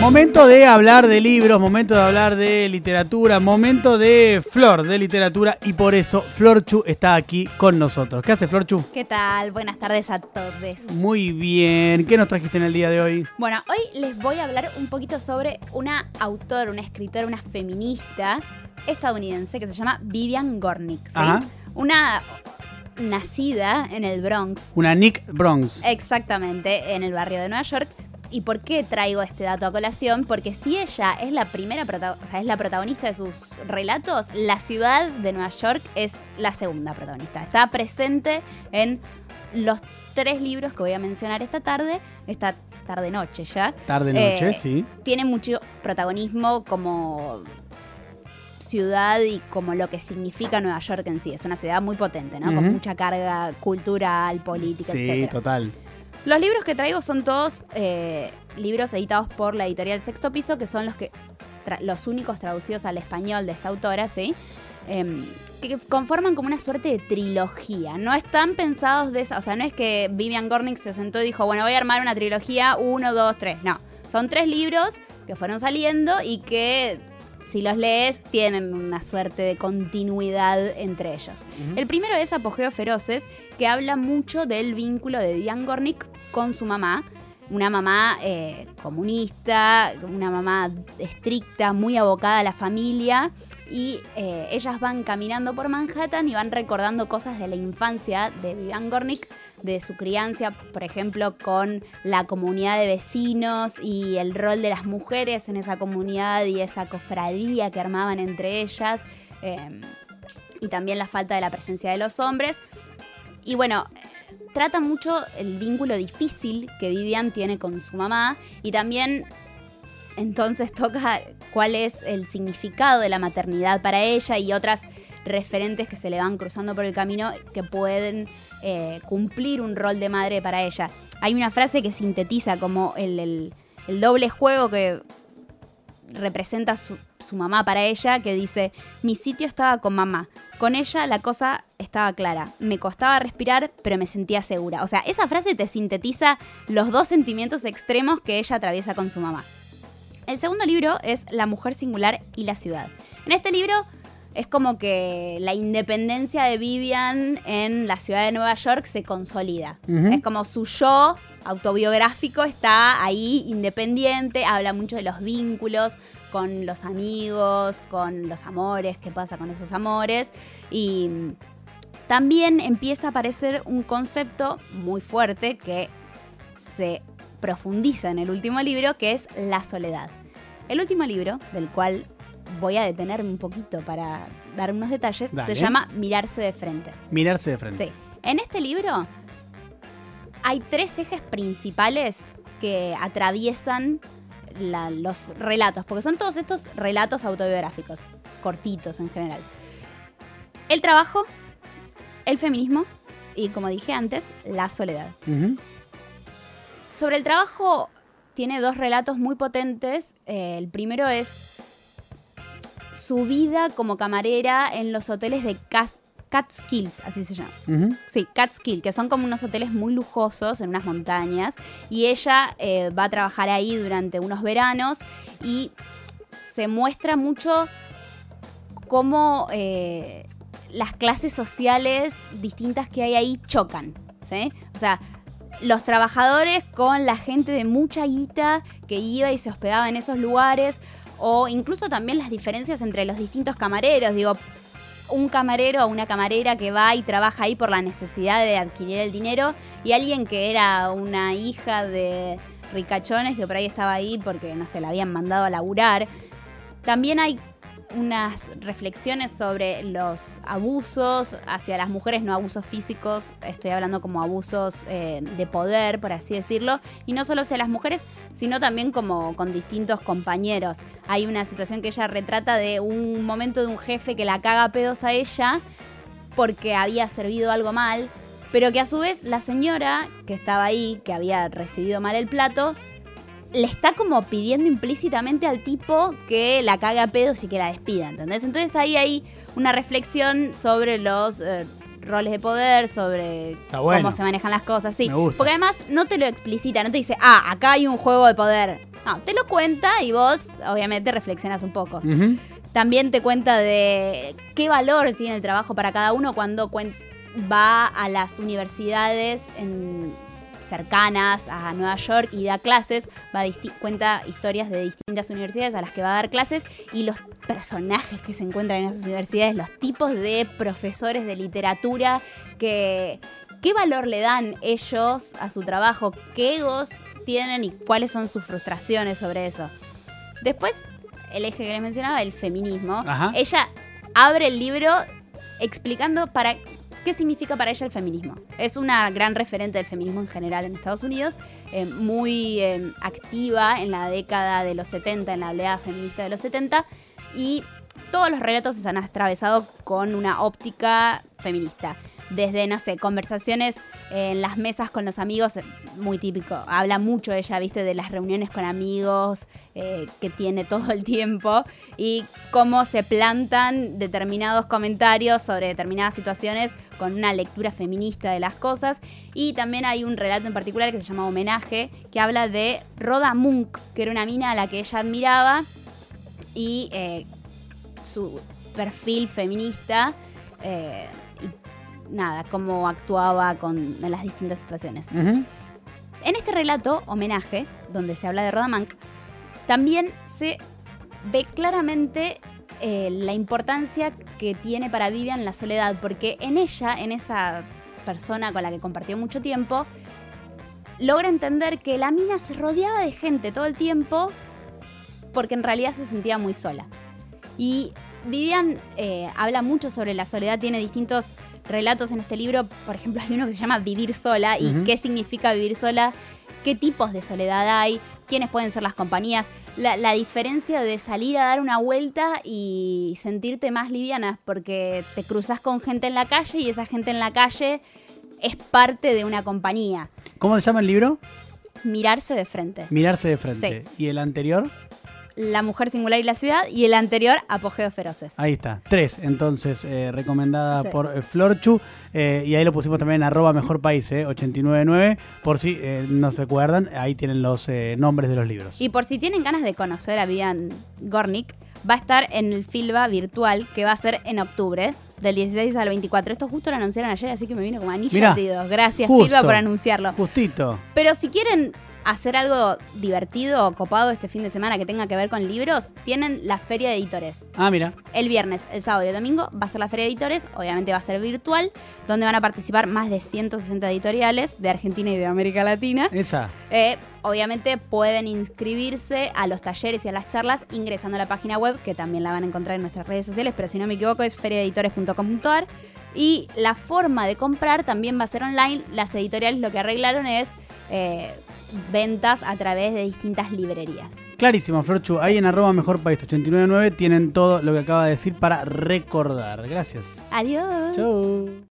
Momento de hablar de libros, momento de hablar de literatura, momento de Flor de literatura y por eso Florchu está aquí con nosotros. ¿Qué hace Florchu? ¿Qué tal? Buenas tardes a todos. Muy bien. ¿Qué nos trajiste en el día de hoy? Bueno, hoy les voy a hablar un poquito sobre una autora, una escritora, una feminista estadounidense que se llama Vivian Gornick. ¿sí? Ajá. Una nacida en el Bronx. Una Nick Bronx. Exactamente, en el barrio de Nueva York. ¿Y por qué traigo este dato a colación? Porque si ella es la primera prota- o sea, es la protagonista de sus relatos, la ciudad de Nueva York es la segunda protagonista. Está presente en los tres libros que voy a mencionar esta tarde, esta tarde noche ya. Tarde noche, Eh, sí. Tiene mucho protagonismo como ciudad y como lo que significa Nueva York en sí. Es una ciudad muy potente, ¿no? Con mucha carga cultural, política, Sí, etcétera. total. Los libros que traigo son todos eh, libros editados por la editorial Sexto Piso, que son los que los únicos traducidos al español de esta autora, ¿sí? Em, que conforman como una suerte de trilogía. No están pensados de esa, o sea, no es que Vivian Gornick se sentó y dijo, bueno, voy a armar una trilogía, uno, dos, tres. No, son tres libros que fueron saliendo y que si los lees tienen una suerte de continuidad entre ellos. El primero es Apogeo Feroces, que habla mucho del vínculo de Vivian Gornick con su mamá. Una mamá eh, comunista, una mamá estricta, muy abocada a la familia. Y eh, ellas van caminando por Manhattan y van recordando cosas de la infancia de Vivian Gornick, de su crianza, por ejemplo, con la comunidad de vecinos y el rol de las mujeres en esa comunidad y esa cofradía que armaban entre ellas. eh, y también la falta de la presencia de los hombres. Y bueno, trata mucho el vínculo difícil que Vivian tiene con su mamá y también entonces toca cuál es el significado de la maternidad para ella y otras referentes que se le van cruzando por el camino que pueden eh, cumplir un rol de madre para ella. Hay una frase que sintetiza como el, doble juego que representa su, su mamá para ella, que dice, mi sitio estaba con mamá. Con ella la cosa estaba clara. Me costaba respirar, pero me sentía segura. O sea, esa frase te sintetiza los dos sentimientos extremos que ella atraviesa con su mamá. El segundo libro es La mujer singular y la ciudad. En este libro es como que la independencia de Vivian en la ciudad de Nueva York se consolida. Es como su yo autobiográfico está ahí independiente, habla mucho de los vínculos con los amigos, con los amores, qué pasa con esos amores. Y también empieza a aparecer un concepto muy fuerte que se profundiza en el último libro, que es la soledad. El último libro, del cual voy a detenerme un poquito para dar unos detalles, Dale. se llama Mirarse de frente. Mirarse de frente. Sí. En este libro hay tres ejes principales que atraviesan la- los relatos, porque son todos estos relatos autobiográficos, cortitos en general. El trabajo, el feminismo y, como dije antes, la soledad. Ujú. Sobre el trabajo tiene dos relatos muy potentes. Eh, el primero es su vida como camarera en los hoteles de Catskills, así se llama. Sí, Catskill, que son como unos hoteles muy lujosos en unas montañas. Y ella eh, va a trabajar ahí durante unos veranos y se muestra mucho cómo eh, las clases sociales distintas que hay ahí chocan. ¿sí? O sea, los trabajadores con la gente de mucha guita que iba y se hospedaba en esos lugares. O incluso también las diferencias entre los distintos camareros. Digo, un camarero o una camarera que va y trabaja ahí por la necesidad de adquirir el dinero y alguien que era una hija de ricachones que por ahí estaba ahí porque no se la habían mandado a laburar. También hay unas reflexiones sobre los abusos hacia las mujeres, no abusos físicos, estoy hablando como abusos eh, de poder, por así decirlo, y no solo hacia las mujeres, sino también como con distintos compañeros. Hay una situación que ella retrata de un momento de un jefe que la caga a pedos a ella porque había servido algo mal, pero que a su vez la señora que estaba ahí, que había recibido mal el plato, le está como pidiendo implícitamente al tipo que la cague a pedos y que la despida, ¿entendés? Entonces ahí hay una reflexión sobre los eh, roles de poder, sobre bueno. cómo se manejan las cosas, sí. Me gusta. Porque además no te lo explicita, no te dice, ah, acá hay un juego de poder. No, te lo cuenta y vos, obviamente, reflexionas un poco. También te cuenta de qué valor tiene el trabajo para cada uno cuando va a las universidades en- cercanas a Nueva York y da clases, va cuenta historias de distintas universidades a las que va a dar clases y los personajes que se encuentran en esas universidades, los tipos de profesores de literatura que qué valor le dan ellos a su trabajo, qué egos tienen y cuáles son sus frustraciones sobre eso. Después, el eje que les mencionaba, el feminismo. Ajá. Ella abre el libro explicando para qué significa para ella el feminismo. Es una gran referente del feminismo en general en Estados Unidos, eh, muy eh, activa en la década de los 70, en la oleada feminista de los 70, y todos los relatos están atravesados con una óptica feminista. Desde, no sé, conversaciones en las mesas con los amigos, muy típico. Habla mucho ella, viste, de las reuniones con amigos eh, que tiene todo el tiempo y cómo se plantan determinados comentarios sobre determinadas situaciones con una lectura feminista de las cosas. Y también hay un relato en particular que se llama Homenaje, que habla de Rhoda Munk, que era una mina a la que ella admiraba y eh, su perfil feminista. eh, nada, cómo actuaba con, en las distintas situaciones. En este relato, homenaje, donde se habla de Rodamank, también se ve claramente eh, la importancia que tiene para Vivian la soledad, porque en ella, en esa persona con la que compartió mucho tiempo, logra entender que la mina se rodeaba de gente todo el tiempo porque en realidad se sentía muy sola. Y Vivian eh, habla mucho sobre la soledad, tiene distintos relatos en este libro. Por ejemplo, hay uno que se llama Vivir sola y qué significa vivir sola, qué tipos de soledad hay, quiénes pueden ser las compañías, la, la diferencia de salir a dar una vuelta y sentirte más liviana, porque te cruzas con gente en la calle y esa gente en la calle es parte de una compañía. ¿Cómo se llama el libro? Mirarse de frente. Mirarse de frente. ¿Y el anterior? La mujer singular y la ciudad y el anterior, Apogeos feroces. Ahí está. Tres, entonces, eh, recomendada Sí. por eh, Florchu. eh, y ahí lo pusimos también en arroba mejor país, eh, 899. Por si no se acuerdan, ahí tienen los nombres de los libros. Y por si tienen ganas de conocer a Vivian Gornick, va a estar en el Filba virtual que va a ser en octubre, del 16 al 24. Esto justo lo anunciaron ayer, así que me vino como anillo Mirá. Gracias, justo. Filba, por anunciarlo. Justito. Pero si quieren hacer algo divertido o copado este fin de semana que tenga que ver con libros, tienen la Feria de Editores. Ah, mira. El viernes, el sábado y el domingo va a ser la Feria de Editores, obviamente va a ser virtual, donde van a participar más de 160 editoriales de Argentina y de América Latina. Esa. Eh, obviamente pueden inscribirse a los talleres y a las charlas ingresando a la página web, que también la van a encontrar en nuestras redes sociales, pero si no me equivoco es feriaeditores.com.ar. Y la forma de comprar también va a ser online. Las editoriales lo que arreglaron es eh, ventas a través de distintas librerías. Clarísimo, Florchu. Ahí en arroba mejor país 899 tienen todo lo que acaba de decir para recordar. Gracias. Adiós. Chau.